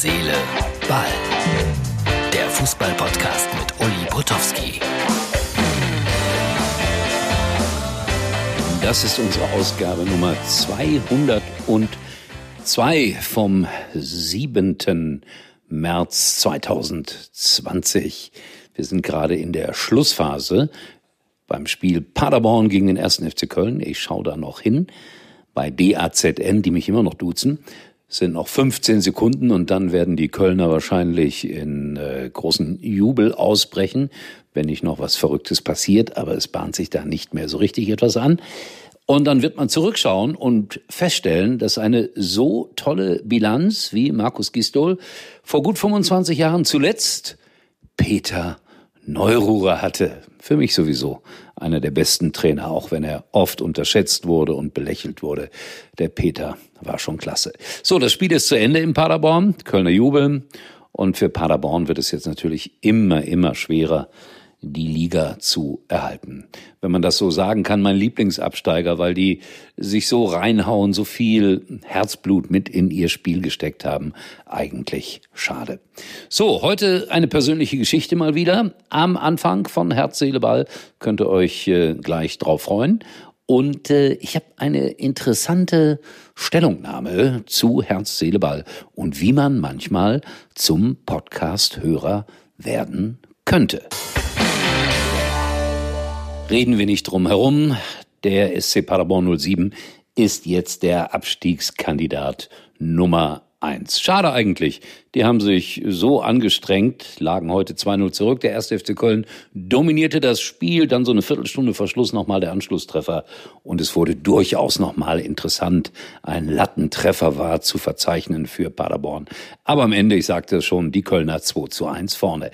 Seele, Ball. Der Fußball-Podcast mit Uli Potowski. Das ist unsere Ausgabe Nummer 202 vom 7. März 2020. Wir sind gerade in der Schlussphase beim Spiel Paderborn gegen den 1. FC Köln. Ich schaue da noch hin. Bei BAZN, die mich immer noch duzen, sind noch 15 Sekunden und dann werden die Kölner wahrscheinlich in äh, großen Jubel ausbrechen, wenn nicht noch was Verrücktes passiert, aber es bahnt sich da nicht mehr so richtig etwas an. Und dann wird man zurückschauen und feststellen, dass eine so tolle Bilanz wie Markus Gistol vor gut 25 Jahren zuletzt Peter Neururer hatte. Für mich sowieso einer der besten Trainer, auch wenn er oft unterschätzt wurde und belächelt wurde. Der Peter war schon klasse. So, das Spiel ist zu Ende in Paderborn. Kölner jubeln. Und für Paderborn wird es jetzt natürlich immer, immer schwerer, die Liga zu erhalten. Wenn man das so sagen kann, mein Lieblingsabsteiger, weil die sich so reinhauen, so viel Herzblut mit in ihr Spiel gesteckt haben. Eigentlich schade. So, heute eine persönliche Geschichte mal wieder. Am Anfang von Herz, Seele, Ball könnt ihr euch äh, gleich drauf freuen. Und äh, ich habe eine interessante Stellungnahme zu Herz, Seele, Ball und wie man manchmal zum Podcast-Hörer werden könnte reden wir nicht drum herum. Der SC Paderborn 07 ist jetzt der Abstiegskandidat Nummer eins. Schade eigentlich. Die haben sich so angestrengt, lagen heute 2-0 zurück. Der erste FC Köln dominierte das Spiel, dann so eine Viertelstunde Verschluss nochmal der Anschlusstreffer und es wurde durchaus nochmal interessant. Ein Lattentreffer war zu verzeichnen für Paderborn. Aber am Ende, ich sagte es schon, die Kölner 2 zu 1 vorne.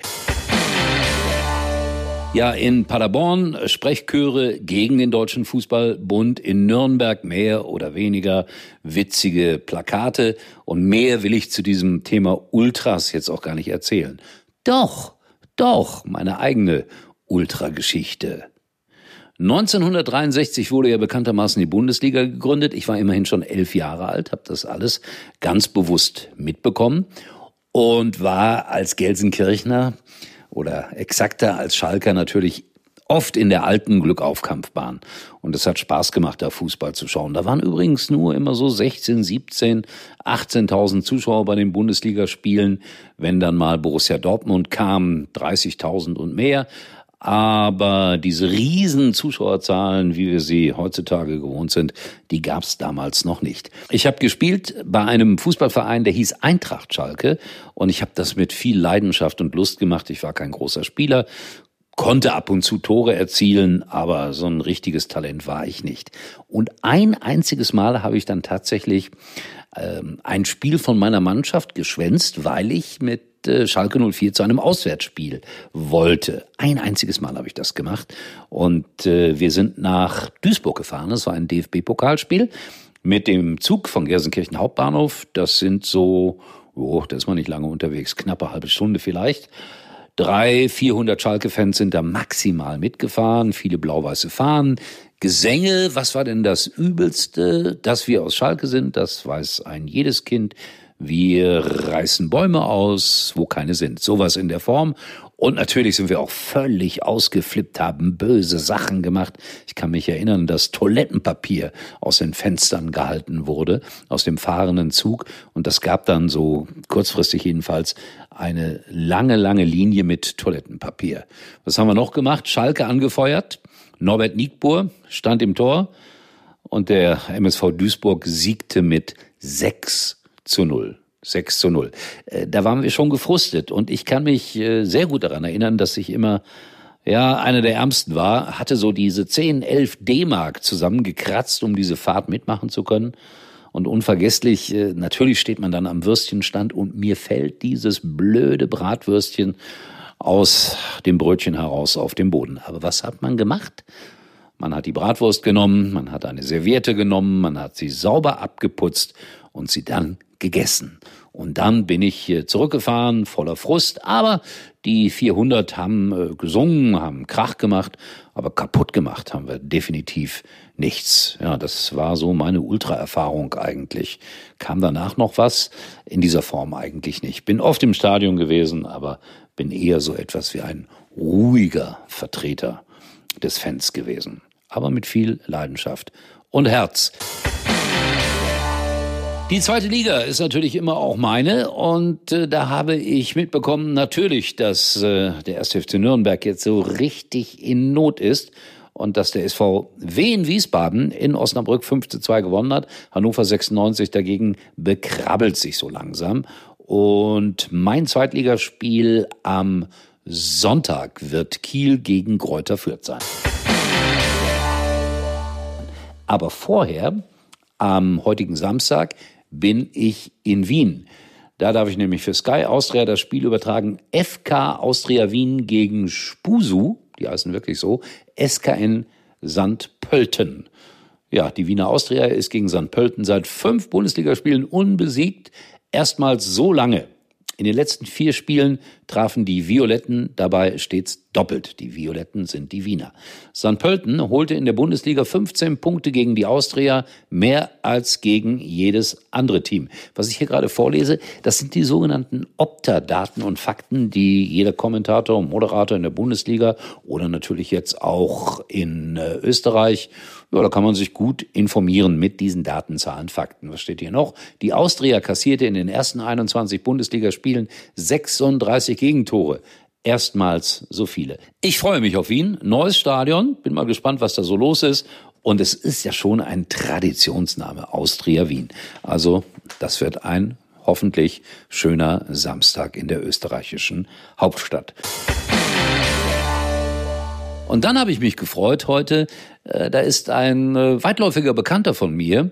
Ja, in Paderborn Sprechchöre gegen den Deutschen Fußballbund, in Nürnberg mehr oder weniger witzige Plakate und mehr will ich zu diesem Thema Ultras jetzt auch gar nicht erzählen. Doch, doch, meine eigene Ultrageschichte. 1963 wurde ja bekanntermaßen die Bundesliga gegründet. Ich war immerhin schon elf Jahre alt, habe das alles ganz bewusst mitbekommen und war als Gelsenkirchner oder exakter als Schalker natürlich oft in der alten Glückaufkampfbahn. Und es hat Spaß gemacht, da Fußball zu schauen. Da waren übrigens nur immer so 16, 17, 18.000 Zuschauer bei den Bundesligaspielen. Wenn dann mal Borussia Dortmund kam, 30.000 und mehr. Aber diese riesen Zuschauerzahlen, wie wir sie heutzutage gewohnt sind, die gab es damals noch nicht. Ich habe gespielt bei einem Fußballverein, der hieß Eintracht Schalke und ich habe das mit viel Leidenschaft und Lust gemacht. Ich war kein großer Spieler, konnte ab und zu Tore erzielen, aber so ein richtiges Talent war ich nicht. Und ein einziges Mal habe ich dann tatsächlich ähm, ein Spiel von meiner Mannschaft geschwänzt, weil ich mit Schalke 04 zu einem Auswärtsspiel wollte. Ein einziges Mal habe ich das gemacht. Und äh, wir sind nach Duisburg gefahren. Das war ein DFB-Pokalspiel mit dem Zug von Gelsenkirchen Hauptbahnhof. Das sind so, oh, da ist man nicht lange unterwegs, knappe halbe Stunde vielleicht. Drei, vierhundert Schalke-Fans sind da maximal mitgefahren, viele blau-weiße Fahnen, Gesänge. Was war denn das Übelste? Dass wir aus Schalke sind, das weiß ein jedes Kind. Wir reißen Bäume aus, wo keine sind. Sowas in der Form. Und natürlich sind wir auch völlig ausgeflippt, haben böse Sachen gemacht. Ich kann mich erinnern, dass Toilettenpapier aus den Fenstern gehalten wurde, aus dem fahrenden Zug. Und das gab dann so kurzfristig jedenfalls eine lange, lange Linie mit Toilettenpapier. Was haben wir noch gemacht? Schalke angefeuert. Norbert Nietbohr stand im Tor. Und der MSV Duisburg siegte mit sechs zu null. 6 zu 0. Äh, da waren wir schon gefrustet und ich kann mich äh, sehr gut daran erinnern, dass ich immer ja, einer der ärmsten war, hatte so diese 10, 11 D-Mark zusammengekratzt, um diese Fahrt mitmachen zu können. Und unvergesslich, äh, natürlich steht man dann am Würstchenstand und mir fällt dieses blöde Bratwürstchen aus dem Brötchen heraus auf den Boden. Aber was hat man gemacht? Man hat die Bratwurst genommen, man hat eine Serviette genommen, man hat sie sauber abgeputzt und sie dann gegessen. Und dann bin ich zurückgefahren, voller Frust, aber die 400 haben äh, gesungen, haben Krach gemacht, aber kaputt gemacht haben wir definitiv nichts. Ja, das war so meine Ultra-Erfahrung eigentlich. Kam danach noch was? In dieser Form eigentlich nicht. Bin oft im Stadion gewesen, aber bin eher so etwas wie ein ruhiger Vertreter des Fans gewesen. Aber mit viel Leidenschaft und Herz. Die zweite Liga ist natürlich immer auch meine und äh, da habe ich mitbekommen natürlich, dass äh, der 1. FC Nürnberg jetzt so richtig in Not ist und dass der SV W in Wiesbaden in Osnabrück 5 zu 2 gewonnen hat. Hannover 96 dagegen bekrabbelt sich so langsam und mein Zweitligaspiel am Sonntag wird Kiel gegen Kräuter Fürth sein. Aber vorher, am heutigen Samstag, bin ich in Wien. Da darf ich nämlich für Sky Austria das Spiel übertragen. FK Austria Wien gegen Spusu, die heißen wirklich so, SKN St. Pölten. Ja, die Wiener Austria ist gegen St. Pölten seit fünf Bundesligaspielen unbesiegt. Erstmals so lange. In den letzten vier Spielen trafen die Violetten dabei stets doppelt. Die Violetten sind die Wiener. St. Pölten holte in der Bundesliga 15 Punkte gegen die Austria, mehr als gegen jedes andere Team. Was ich hier gerade vorlese, das sind die sogenannten Opta-Daten und Fakten, die jeder Kommentator und Moderator in der Bundesliga oder natürlich jetzt auch in äh, Österreich, ja, da kann man sich gut informieren mit diesen Daten, Zahlen, Fakten. Was steht hier noch? Die Austria kassierte in den ersten 21 Bundesligaspielen 36 Gegentore erstmals so viele. Ich freue mich auf Wien. Neues Stadion. Bin mal gespannt, was da so los ist. Und es ist ja schon ein Traditionsname, Austria Wien. Also, das wird ein hoffentlich schöner Samstag in der österreichischen Hauptstadt. Und dann habe ich mich gefreut heute, äh, da ist ein äh, weitläufiger Bekannter von mir,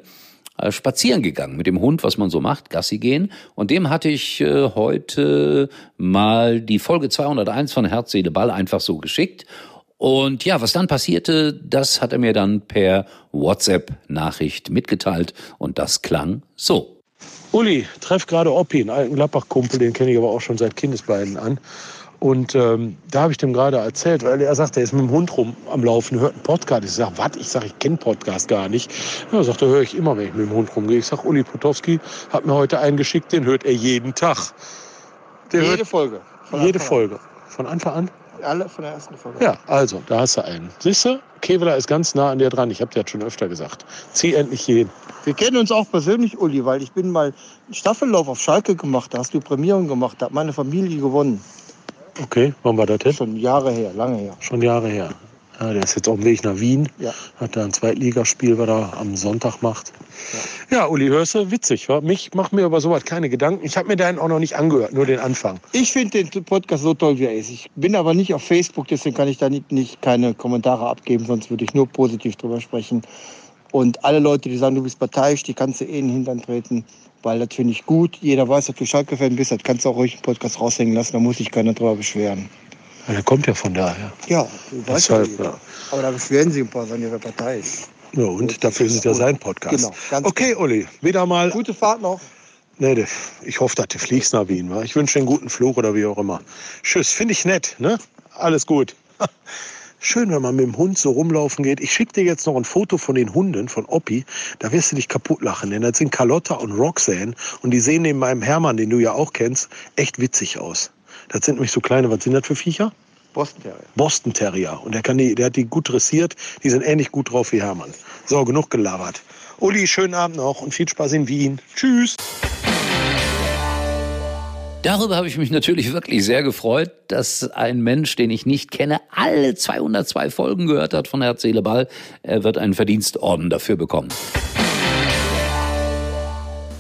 spazieren gegangen mit dem Hund, was man so macht, Gassi gehen. Und dem hatte ich äh, heute mal die Folge 201 von Herz, Seele, Ball einfach so geschickt. Und ja, was dann passierte, das hat er mir dann per WhatsApp-Nachricht mitgeteilt. Und das klang so. Uli, treff gerade Oppi, einen alten Gladbach-Kumpel, den kenne ich aber auch schon seit Kindesbeinen an. Und ähm, da habe ich dem gerade erzählt, weil er sagt, er ist mit dem Hund rum am Laufen, hört einen Podcast. Ich sage, was? Ich sage, ich kenne Podcast gar nicht. Ja, er sagt, da höre ich immer, wenn ich mit dem Hund rumgehe. Ich sage, Uli Potowski hat mir heute einen geschickt, den hört er jeden Tag. Der jede hört, Folge. Jede Folge. Von Anfang an? Alle von der ersten Folge. Ja, also, da hast du einen. Siehst du, Kevela ist ganz nah an dir dran. Ich habe dir das schon öfter gesagt. Zieh endlich jeden. Wir kennen uns auch persönlich, Uli, weil ich bin mal einen Staffellauf auf Schalke gemacht. Da hast du Prämierung gemacht. Da hat meine Familie gewonnen. Okay, wann war das hin? Schon Jahre her, lange her. Schon Jahre her. Ja, der ist jetzt auf dem Weg nach Wien. Ja. Hat da ein Zweitligaspiel, was er am Sonntag macht. Ja, ja Uli Hörse, witzig. Wa? Mich macht mir über sowas keine Gedanken. Ich habe mir deinen auch noch nicht angehört, nur den Anfang. Ich finde den Podcast so toll, wie er ist. Ich bin aber nicht auf Facebook, deswegen kann ich da nicht, nicht keine Kommentare abgeben, sonst würde ich nur positiv drüber sprechen. Und alle Leute, die sagen, du bist parteiisch, die kannst du eh in den Hintern treten weil das finde ich gut. Jeder weiß, dass du Schalke-Fan bist, das kannst du auch ruhig im Podcast raushängen lassen, da muss sich keiner drüber beschweren. Ja, der kommt ja von daher. Ja, du weißt ja, ja. Aber da beschweren sich ein paar, wenn ihre Partei ist. Ja, und gut. dafür ist es ja sein Podcast. Genau, okay, genau. Uli, wieder mal. Gute Fahrt noch. Nee, ich hoffe, dass du fliegst nach Wien. Wa? Ich wünsche dir einen guten Flug oder wie auch immer. Tschüss, finde ich nett. Ne? Alles gut. Schön, wenn man mit dem Hund so rumlaufen geht. Ich schicke dir jetzt noch ein Foto von den Hunden, von Oppi. Da wirst du dich kaputt lachen, denn das sind Carlotta und Roxanne. Und die sehen neben meinem Hermann, den du ja auch kennst, echt witzig aus. Das sind nämlich so kleine, was sind das für Viecher? Boston Terrier. Boston Terrier. Und der, kann die, der hat die gut dressiert. Die sind ähnlich gut drauf wie Hermann. So, genug gelabert. Uli, schönen Abend noch und viel Spaß in Wien. Tschüss. Darüber habe ich mich natürlich wirklich sehr gefreut, dass ein Mensch, den ich nicht kenne, alle 202 Folgen gehört hat von Herz, Ball. Er wird einen Verdienstorden dafür bekommen.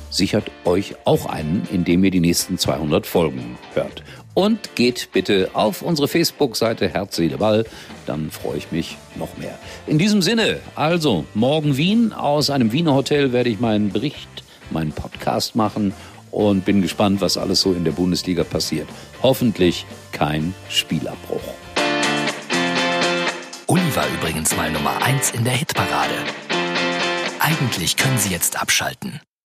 Sichert euch auch einen, indem ihr die nächsten 200 Folgen hört. Und geht bitte auf unsere Facebook-Seite Herz, Ball. Dann freue ich mich noch mehr. In diesem Sinne, also morgen Wien. Aus einem Wiener Hotel werde ich meinen Bericht, meinen Podcast machen und bin gespannt, was alles so in der Bundesliga passiert. Hoffentlich kein Spielabbruch. Uli war übrigens mal Nummer 1 in der Hitparade. Eigentlich können Sie jetzt abschalten.